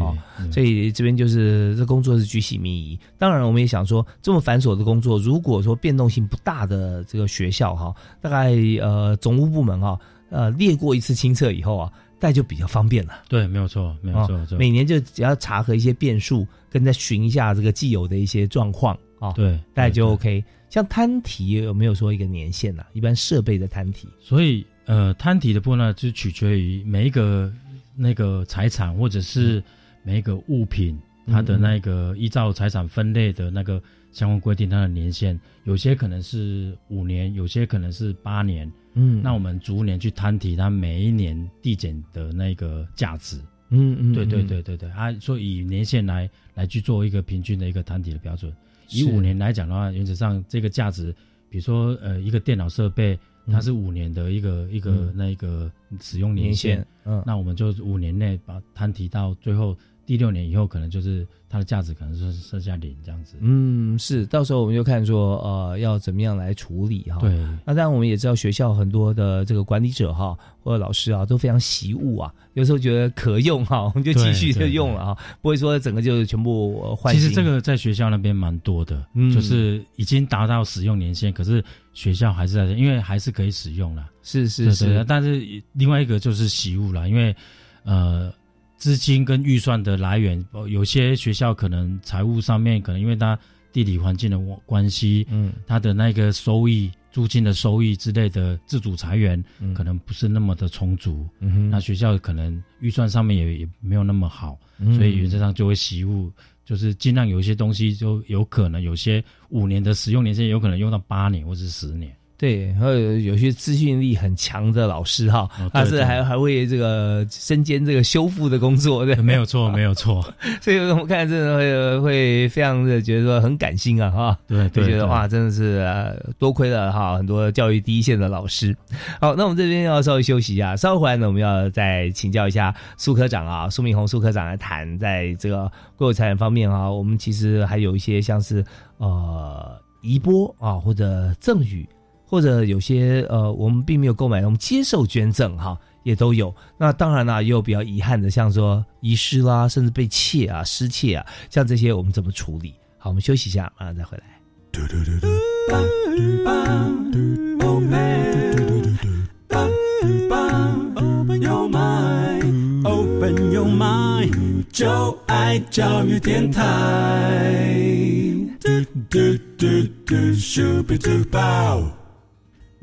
Speaker 1: 所以这边就是这工作是居细靡遗。当然，我们也想说，这么繁琐的工作，如果说变动性不大的这个学校哈，大概呃总务部门哈，呃列过一次清册以后啊，大概就比较方便了。
Speaker 2: 对，没有错，没有错，
Speaker 1: 每年就只要查核一些变数，跟再寻一下这个既有的一些状况啊，
Speaker 2: 对，
Speaker 1: 大概就 OK。像摊体有没有说一个年限呐、啊？一般设备的摊体，
Speaker 2: 所以呃，摊体的部分呢，就取决于每一个那个财产或者是每一个物品，它的那个依照财产分类的那个相关规定，它的年限，有些可能是五年，有些可能是八年。
Speaker 1: 嗯
Speaker 2: 那我们逐年去摊提它每一年递减的那个价值。
Speaker 1: 嗯嗯，
Speaker 2: 对对
Speaker 1: 嗯，
Speaker 2: 对对对，啊，所以以年限来来去做一个平均的一个摊体的标准。以五年来讲的话，原则上这个价值，比如说呃一个电脑设备，它
Speaker 1: 嗯
Speaker 2: 是五年的一个一个
Speaker 1: 嗯
Speaker 2: 那一个使用
Speaker 1: 年
Speaker 2: 年限
Speaker 1: 限，，嗯，
Speaker 2: 那我们就五年内把摊提到最后第六年以后，可能就是它的价值可能是剩下零这样子。
Speaker 1: 嗯，是，到时候我们就看说，呃，要怎么样来处理哈。。
Speaker 2: 对，
Speaker 1: 那当然，我们也知道学校很多的这个管理者哈，或者老师啊，都非常习物啊。有时候觉得可用哈，我们就继续就
Speaker 2: 对对
Speaker 1: 用了哈，不会说整个就全部呃换新。
Speaker 2: 其实这个在学校那边蛮多的，
Speaker 1: 嗯
Speaker 2: 就是已经达到使用年限，可是学校还是在，因为还是可以使用啦。
Speaker 1: 是是
Speaker 2: 对对
Speaker 1: 是，
Speaker 2: 但是另外一个就是习物啦，因为呃资金跟预算的来源，呃有些学校可能财务上面可能因为它地理环境的关系，
Speaker 1: 嗯。
Speaker 2: 它的那个收益、租金的收益之类的自主财源
Speaker 1: 嗯。
Speaker 2: 可能不是那么的充足，那学校可能预算上面也也没有那么好，
Speaker 1: 嗯。
Speaker 2: 所以原则上就会习物。就是尽量有一些东西就有可能有些五年的使用年限，有可能用到八年或是十年。
Speaker 1: 对，然后有有些资讯力很强的老师哈，他是还还会这个身兼这个修复的工作，对，
Speaker 2: 没有错，没有错。
Speaker 1: 所以我们看真的会会非常的觉得说很感性啊，哈，
Speaker 2: 对，
Speaker 1: 就觉得哇，真的是多亏了哈很多教育第一线的老师。好，那我们这边要稍微休息一下，稍后回来呢，我们要再请教一下苏科长啊，苏明宏苏科长来谈在这个国有财产方面啊，我们其实还有一些像是呃移拨啊或者赠与。或者有些呃，我们并没有购买，我们接受捐赠哈，也都有。那当然啦，也有比较遗憾的，像说遗失啦，甚至被窃啊、失窃啊，像这些我们怎么处理？好，我们休息一下，马上再回来。就爱教育电台。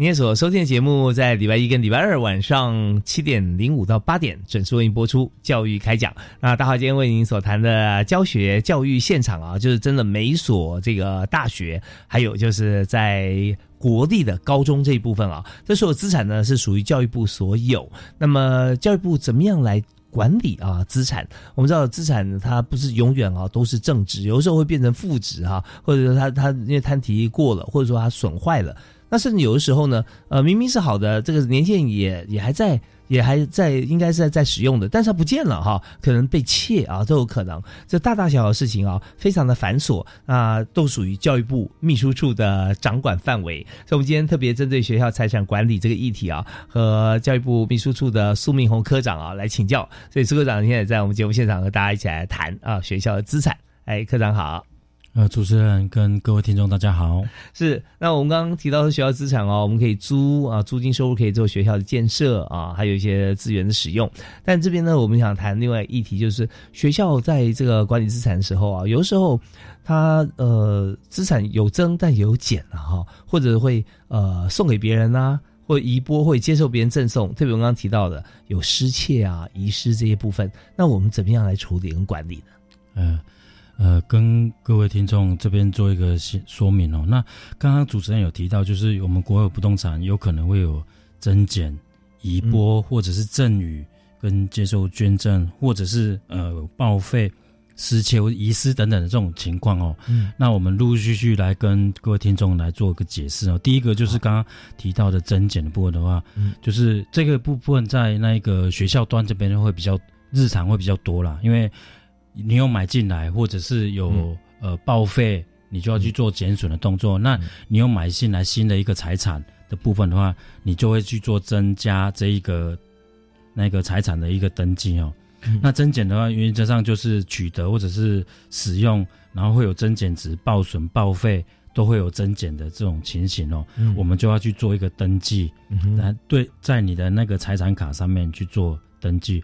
Speaker 1: 您所收听的节目，在礼拜一跟礼拜二晚上七点零五到八点准时为您播出。教育开讲，那大华今天为您所谈的教学教育现场啊，就是真的每所这个大学，还有就是在国立的高中这一部分啊，这所有资产呢是属于教育部所有。那么教育部怎么样来管理啊资产？我们知道资产它不是永远啊都是正值，有的时候会变成负值哈，或者说它它因为摊提过了，或者说它损坏了。那甚至有的时候呢，呃，明明是好的，这个年限也也还在，也还在，应该是在在使用的，但是它不见了哈，可能被窃啊，都有可能。这大大小小的事情啊，非常的繁琐啊，都属于教育部秘书处的掌管范围。所以，我们今天特别针对学校财产管理这个议题啊，和教育部秘书处的苏明红科长啊来请教。所以，苏科长现在在我们节目现场和大家一起来谈啊，学校的资产。哎，科长好。
Speaker 2: 呃，主持人跟各位听众，大家好。
Speaker 1: 是，那我们刚刚提到的学校资产哦，我们可以租啊，租金收入可以做学校的建设啊，还有一些资源的使用。但这边呢，我们想谈另外议题，就是学校在这个管理资产的时候啊，有时候它呃资产有增但也有减了哈，或者会呃送给别人呐，或移拨，会接受别人赠送。特别我刚刚提到的有失窃啊、遗失这些部分，那我们怎么样来处理跟管理呢？
Speaker 2: 嗯。呃，跟各位听众这边做一个说明哦。那刚刚主持人有提到，就是我们国有不动产有可能会有增减、移拨，或者是赠与跟接受捐赠，或者是呃报废、失窃或遗失等等的这种情况哦。嗯，那我们陆陆续续来跟各位听众来做个解释哦。第一个就是刚刚提到的增减的部分的话，嗯，就是这个部分在那个学校端这边会比较日常会比较多啦，因为。你有买进来，或者是有呃报废，你就要去做减损的动作。那你有买进来新的一个财产的部分的话，你就会去做增加这一个那个财产的一个登记哦。那增减的话，原则上就是取得或者是使用，然后会有增减值、报损、报废都会有增减的这种情形哦。我们就要去做一个登记，来对在你的那个财产卡上面去做登记。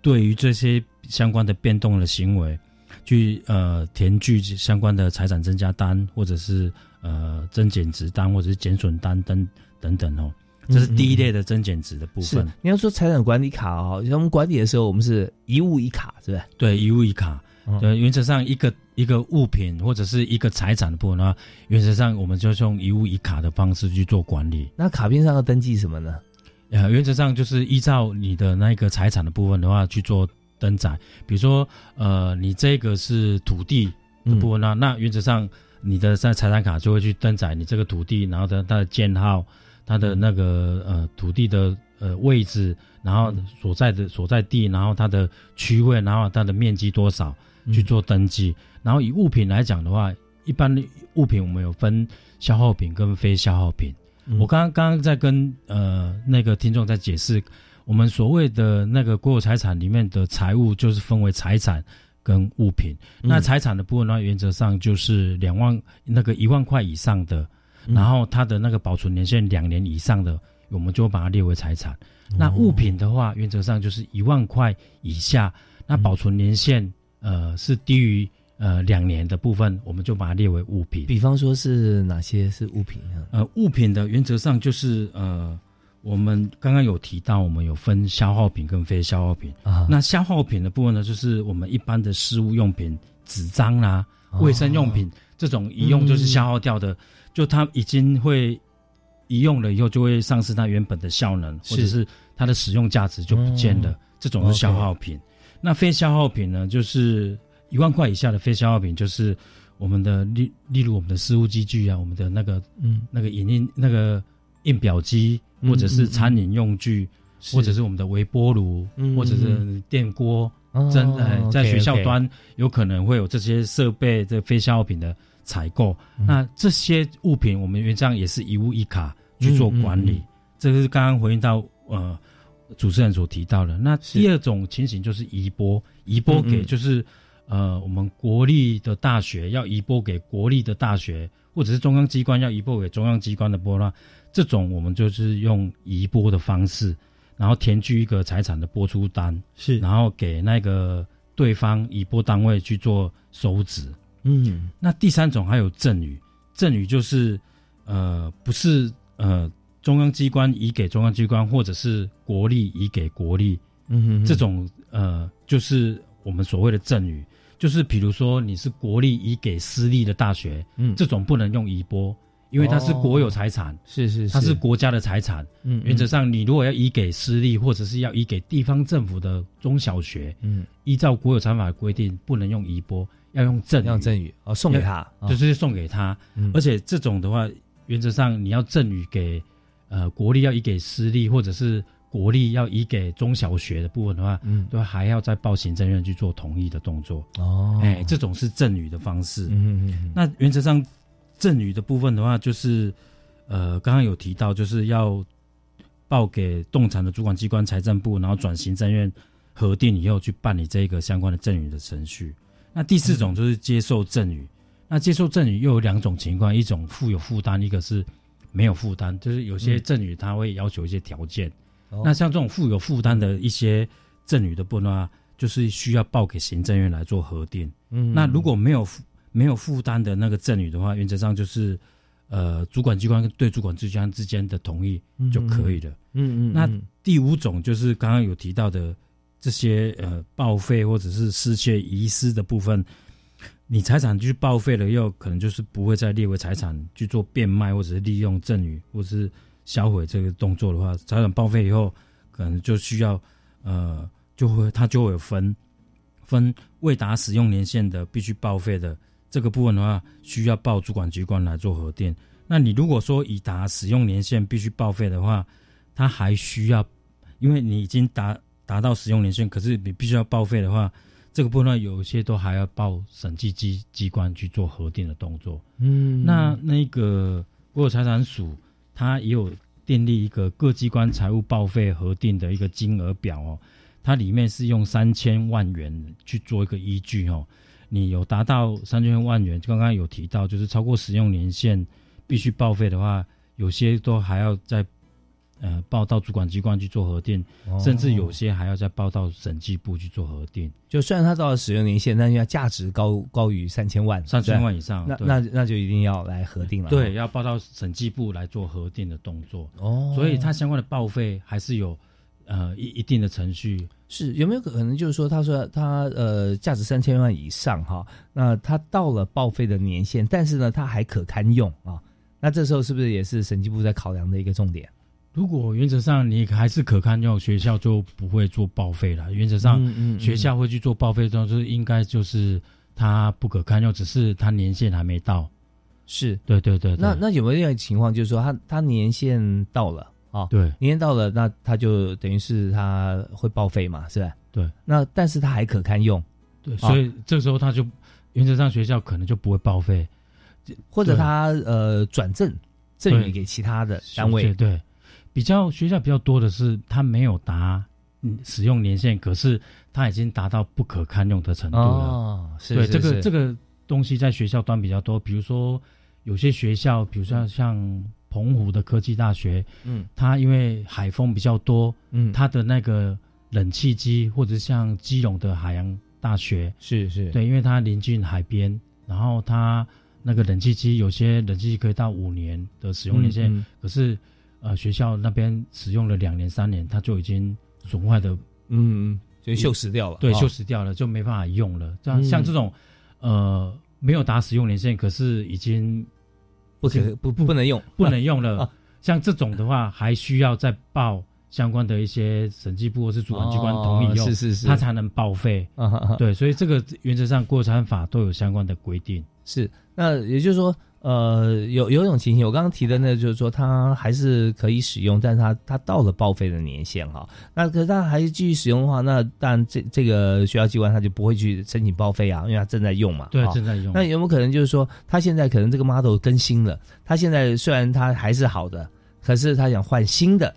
Speaker 2: 对于这些相关的变动的行为，去呃填具相关的财产增加单，或者是呃增减值单，或者是减损单等等等哦，这是第一类的增减值的部分。
Speaker 1: 你要说财产管理卡哦，像我们管理的时候，我们是一物一卡，是不是？
Speaker 2: 对，一物一卡。对，原则上一个一个物品或者是一个财产的部分呢，原则上我们就用一物一卡的方式去做管理。
Speaker 1: 那卡片上要登记什么呢？
Speaker 2: 呃，原则上就是依照你的那个财产的部分的话去做登载，比如说，呃，你这个是土地的部分呢，那原则上你的在财产卡就会去登载你这个土地，然后的它的建号，它的那个呃土地的呃位置，然后所在的所在地，然后它的区位，然后它的面积多少去做登记。然后以物品来讲的话，一般的物品我们有分消耗品跟非消耗品。我刚刚刚刚在跟呃那个听众在解释，我们所谓的那个国有财产里面的财物，就是分为财产跟物品。那财产的部分呢，原则上就是两万那个一万块以上的，然后它的那个保存年限两年以上的，我们就把它列为财产。那物品的话，原则上就是一万块以下，那保存年限呃是低于。呃，两年的部分，我们就把它列为物品。
Speaker 1: 比方说是哪些是物品
Speaker 2: 呢？呃，物品的原则上就是呃，我们刚刚有提到，我们有分消耗品跟非消耗品啊。那消耗品的部分呢，就是我们一般的事物用品、纸张啊、卫生用品这种一用就是消耗掉的，就它已经会一用了以后就会丧失它原本的效能，或者是它的使用价值就不见了。这种是消耗品。那非消耗品呢，就是一万块以下的非消耗品，就是我们的例例如我们的事务机具啊，我们的那个嗯。那个影印那个印表机，或者是餐饮用具，或者是我们的微波炉，或者是电锅。真的在学校端有可能会有这些设备的非消耗品的采购，那这些物品我们原则上也是一物一卡去做管理。这个是刚刚回应到呃主持人所提到的。那第二种情形就是移拨，移拨给就是呃我们国立的大学要移拨给国立的大学，或者是中央机关要移拨给中央机关的拨啦，这种我们就是用移拨的方式。然后填具一个财产的拨出单，
Speaker 1: 是，
Speaker 2: 然后给那个对方移拨单位去做收支。嗯，那第三种还有赠与，赠与就是呃不是呃中央机关移给中央机关，或者是国力移给国力。嗯哼，这种呃就是我们所谓的赠与，就是比如说你是国力移给私立的大学，嗯，这种不能用移拨。因为它是国有财产，
Speaker 1: 是是，
Speaker 2: 它是国家的财产。嗯，原则上，你如果要移给私立，或者是要移给地方政府的中小学，嗯，依照国有财产法规定，不能用移拨，要用赠，
Speaker 1: 用赠与哦，送给他，
Speaker 2: 就是送给他。而且这种的话，原则上你要赠与给呃国立要移给私立，或者是国立要移给中小学的部分的话，嗯，都还要再报行政院去做同意的动作。哦，哎，这种是赠与的方式。嗯嗯，那原则上。赠与的部分的话，就是，呃，刚刚有提到，就是要报给动产的主管机关财政部，然后转行政院核定以后去办理这个相关的赠与的程序。那第四种就是接受赠与，那接受赠与又有两种情况，一种负有负担，一个是没有负担，就是有些赠与他会要求一些条件。那像这种负有负担的一些赠与的部分就是需要报给行政院来做核定。嗯，那如果没有没有负担的那个赠与的话，原则上就是，呃，主管机关对主管机关之间的同意就可以了。嗯嗯。那第五种就是刚刚有提到的这些呃报废或者是失窃遗失的部分，你财产去报废了，又可能就是不会再列为财产去做变卖或者是利用赠与或是销毁这个动作的话，财产报废以后，可能就需要呃就会它就会分分未达使用年限的必须报废的。这个部分的话，需要报主管机关来做核定。那你如果说已达使用年限必须报废的话，它还需要，因为你已经达达到使用年限，可是你必须要报废的话，这个部分有些都还要报审计机机关去做核定的动作。嗯，那那个国有财产署，它也有订立一个各机关财务报废核定的一个金额表哦，它里面是用三千万元去做一个依据哦。你有达到三千万元，刚刚有提到，就是超过使用年限必须报废的话，有些都还要在呃报到主管机关去做核定，甚至有些还要再报到审计部去做核定。
Speaker 1: 就虽然它到了使用年限，但是要价值高高于三千万，
Speaker 2: 三千万以上，
Speaker 1: 那那那就一定要来核定了。
Speaker 2: 对，要报到审计部来做核定的动作。哦，所以它相关的报废还是有呃一一定的程序。
Speaker 1: 是有没有可能就是说，他说他呃价值三千万以上哈，那他到了报废的年限，但是呢他还可堪用啊，那这时候是不是也是审计部在考量的一个重点？
Speaker 2: 如果原则上你还是可堪用，学校就不会做报废了。原则上，学校会去做报废，就是应该就是它不可堪用，只是它年限还没到。
Speaker 1: 是
Speaker 2: 对对对。
Speaker 1: 那那有没有另外情况，就是说他他年限到了？哦，
Speaker 2: 对，
Speaker 1: 年限到了，那他就等于是他会报废嘛，是吧？
Speaker 2: 对，
Speaker 1: 那但是他还可堪用，
Speaker 2: 对，所以这时候他就原则上学校可能就不会报废，
Speaker 1: 或者他呃转赠赠予给其他的单位，
Speaker 2: 对，比较学校比较多的是它没有达使用年限，可是它已经达到不可堪用的程度了。哦，对，这个这个东西在学校端比较多，比如说有些学校，比如说像。澎湖的科技大学，嗯，它因为海风比较多，嗯，它的那个冷气机，或者像基隆的海洋大学，
Speaker 1: 是是，
Speaker 2: 对，因为它临近海边，然后它那个冷气机有些冷气机可以到五年的使用年限，可是呃学校那边使用了两年三年，它就已经损坏的，
Speaker 1: 嗯，就锈蚀掉了，
Speaker 2: 对，锈蚀掉了就没办法用了。这样像这种呃没有达使用年限，可是已经。
Speaker 1: 不可不不不能用，
Speaker 2: 不能用了。像这种的话，还需要再报相关的一些审计部或是主管机关同意以后，
Speaker 1: 是是是，
Speaker 2: 它才能报废。对，所以这个原则上过产法都有相关的规定。
Speaker 1: 是，那也就是说。呃，有有一种情形，我刚刚提的那，就是说它还是可以使用，但是它它到了报废的年限哈，那可是它还是继续使用的话，那当然这这个学校机关他就不会去申请报废啊，因为它正在用嘛。
Speaker 2: 对，正在用。
Speaker 1: 那有没有可能就是说，他现在可能这个 model 更新了，他现在虽然它还是好的，可是他想换新的，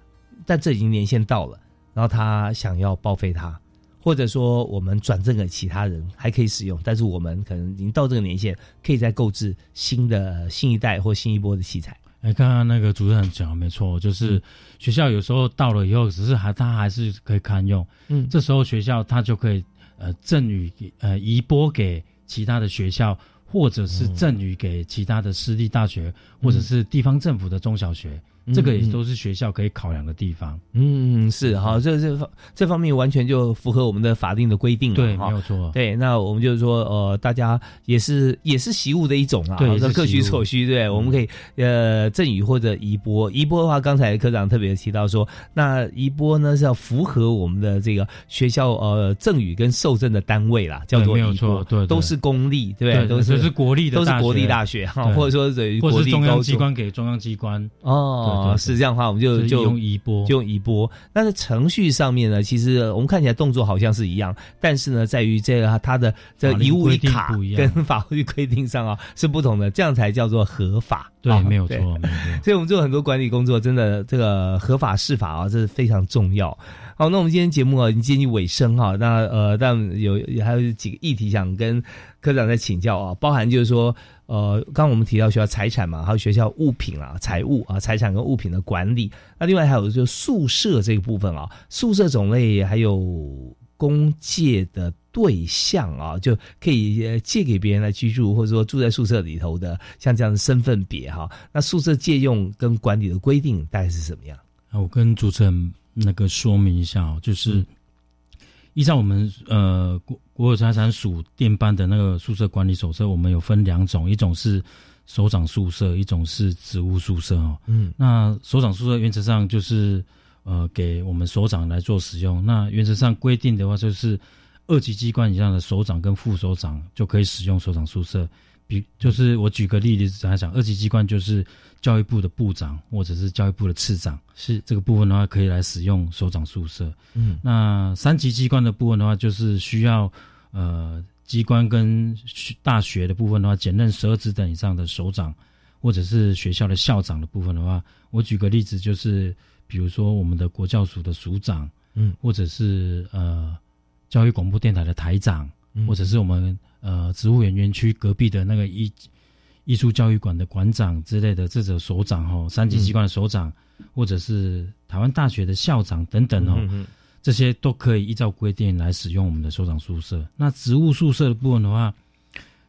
Speaker 1: 但这已经年限到了，然后他想要报废它。或者说我们转赠给其他人还可以使用，但是我们可能已经到这个年限，可以再购置新的新一代或新一波的器材。
Speaker 2: 哎，刚刚那个主任讲的没错，就是学校有时候到了以后，只是还他还是可以堪用。嗯，这时候学校他就可以呃赠予呃移拨给其他的学校，或者是赠予给其他的私立大学，或者是地方政府的中小学。这个也都是学校可以考量的地方。
Speaker 1: 嗯，是好，这这方这方面完全就符合我们的法定的规定了。
Speaker 2: 对，没有错。
Speaker 1: 对，那我们就是说，呃，大家也是也是习物的一种啊，
Speaker 2: 对，
Speaker 1: 各取所需。对，我们可以呃赠予或者移拨。移拨的话，刚才科长特别提到说，那移拨呢是要符合我们的这个学校呃赠予跟受赠的单位啦，叫做移拨，
Speaker 2: 对，
Speaker 1: 都是公立，对不对？
Speaker 2: 都是国立的，
Speaker 1: 都是国立大学哈，或者说等于
Speaker 2: 国立中央机关给中央机关
Speaker 1: 哦。哦，是这样的话，我们就就
Speaker 2: 用移拨，
Speaker 1: 就用移拨。那在程序上面呢，其实我们看起来动作好像是一样，但是呢，在于这个它的这遗物一卡跟法律规定上啊 是不同的，这样才叫做合法。
Speaker 2: 对，没有错，没有
Speaker 1: 错。所以我们做很多管理工作，真的这个合法释法啊，这是非常重要。好，那我们今天节目啊已经接近尾声哈，那呃，但有还有几个议题想跟科长再请教啊，包含就是说。呃，刚刚我们提到学校财产嘛，还有学校物品啊、财物啊、财产跟物品的管理。那另外还有就宿舍这个部分啊，宿舍种类还有公借的对象啊，就可以借给别人来居住，或者说住在宿舍里头的，像这样的身份别哈。那宿舍借用跟管理的规定大概是什么样？
Speaker 2: 啊，我跟主持人那个说明一下哦，就是。依照我们呃国国有财产署电办的那个宿舍管理手册，我们有分两种，一种是首长宿舍，一种是职务宿舍哦。嗯，那首长宿舍原则上就是呃给我们首长来做使用。那原则上规定的话，就是二级机关以上的首长跟副首长就可以使用首长宿舍。比就是我举个例子来讲，二级机关就是。教育部的部长或者是教育部的次长，
Speaker 1: 是
Speaker 2: 这个部分的话，可以来使用首长宿舍。嗯，那三级机关的部分的话，就是需要呃机关跟大学的部分的话，兼任十二职等以上的首长，或者是学校的校长的部分的话，我举个例子，就是比如说我们的国教署的署长，嗯，或者是呃教育广播电台的台长，或者是我们呃植物园园区隔壁的那个艺。艺术教育馆的馆长之类的，这种首长哦，三级机关的首长，或者是台湾大学的校长等等哦，这些都可以依照规定来使用我们的首长宿舍。那职务宿舍的部分的话，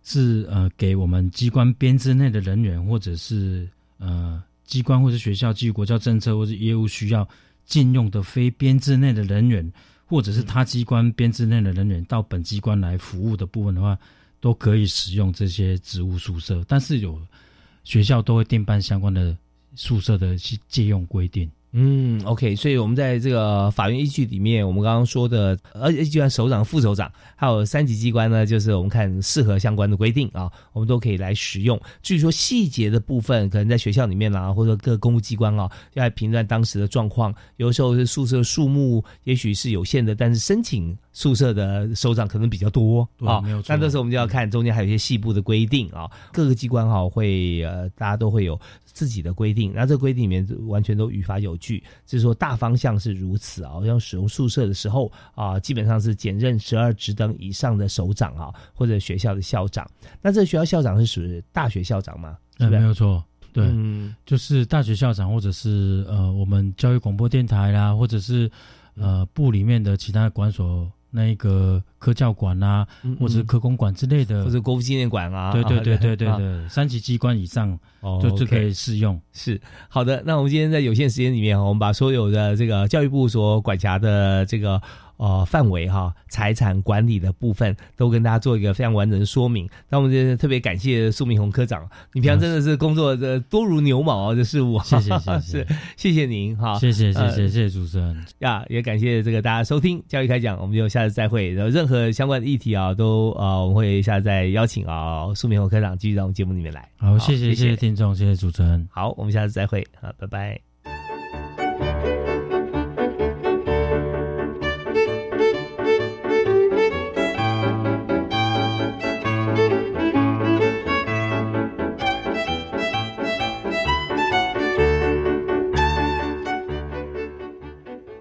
Speaker 2: 是呃给我们机关编制内的人员，或者是呃机关或者学校基于国教政策或者业务需要禁用的非编制内的人员，或者是他机关编制内的人员到本机关来服务的部分的话。都可以使用这些职务宿舍，但是有学校都会订办相关的宿舍的借用规定。
Speaker 1: 嗯，OK，所以我们在这个法院依据里面，我们刚刚说的，而且就算首长、副首长，还有三级机关呢，就是我们看适合相关的规定啊，我们都可以来使用。至于说细节的部分，可能在学校里面啦，或者各公务机关啊，要来评断当时的状况。有时候是宿舍数目也许是有限的，但是申请宿舍的首长可能比较多啊。
Speaker 2: 没有错。那
Speaker 1: 这时候我们就要看中间还有一些细部的规定啊，各个机关哈会呃，大家都会有。自己的规定，那这个规定里面完全都语法有据，就是说大方向是如此啊。要使用宿舍的时候啊，基本上是兼任十二职等以上的首长啊，或者学校的校长。那这个学校校长是属于大学校长吗？
Speaker 2: 嗯，没有错，对，就是大学校长，或者是呃，我们教育广播电台啦，或者是呃部里面的其他管所。那个科教馆啊，或者是科工馆之类的，
Speaker 1: 或者国父纪念馆啊，
Speaker 2: 对对对对对对，三级机关以上就就可以适用。
Speaker 1: 是好的，那我们今天在有限时间里面，我们把所有的这个教育部所管辖的这个。呃范围哈，财产管理的部分都跟大家做一个非常完整的说明。那我们真的特别感谢苏明宏科长，你平常真的是工作的多如牛毛啊，这事物。
Speaker 2: 谢谢谢
Speaker 1: 谢，谢谢您哈，
Speaker 2: 谢谢谢谢谢谢主持人
Speaker 1: 呀，也感谢这个大家收听教育开讲，我们就下次再会。然后任何相关的议题啊，都呃我们会下次再邀请啊苏明宏科长继续到我们节目里面来。
Speaker 2: 好，谢谢谢谢听众，谢谢主持人，
Speaker 1: 好，我们下次再会啊，拜拜。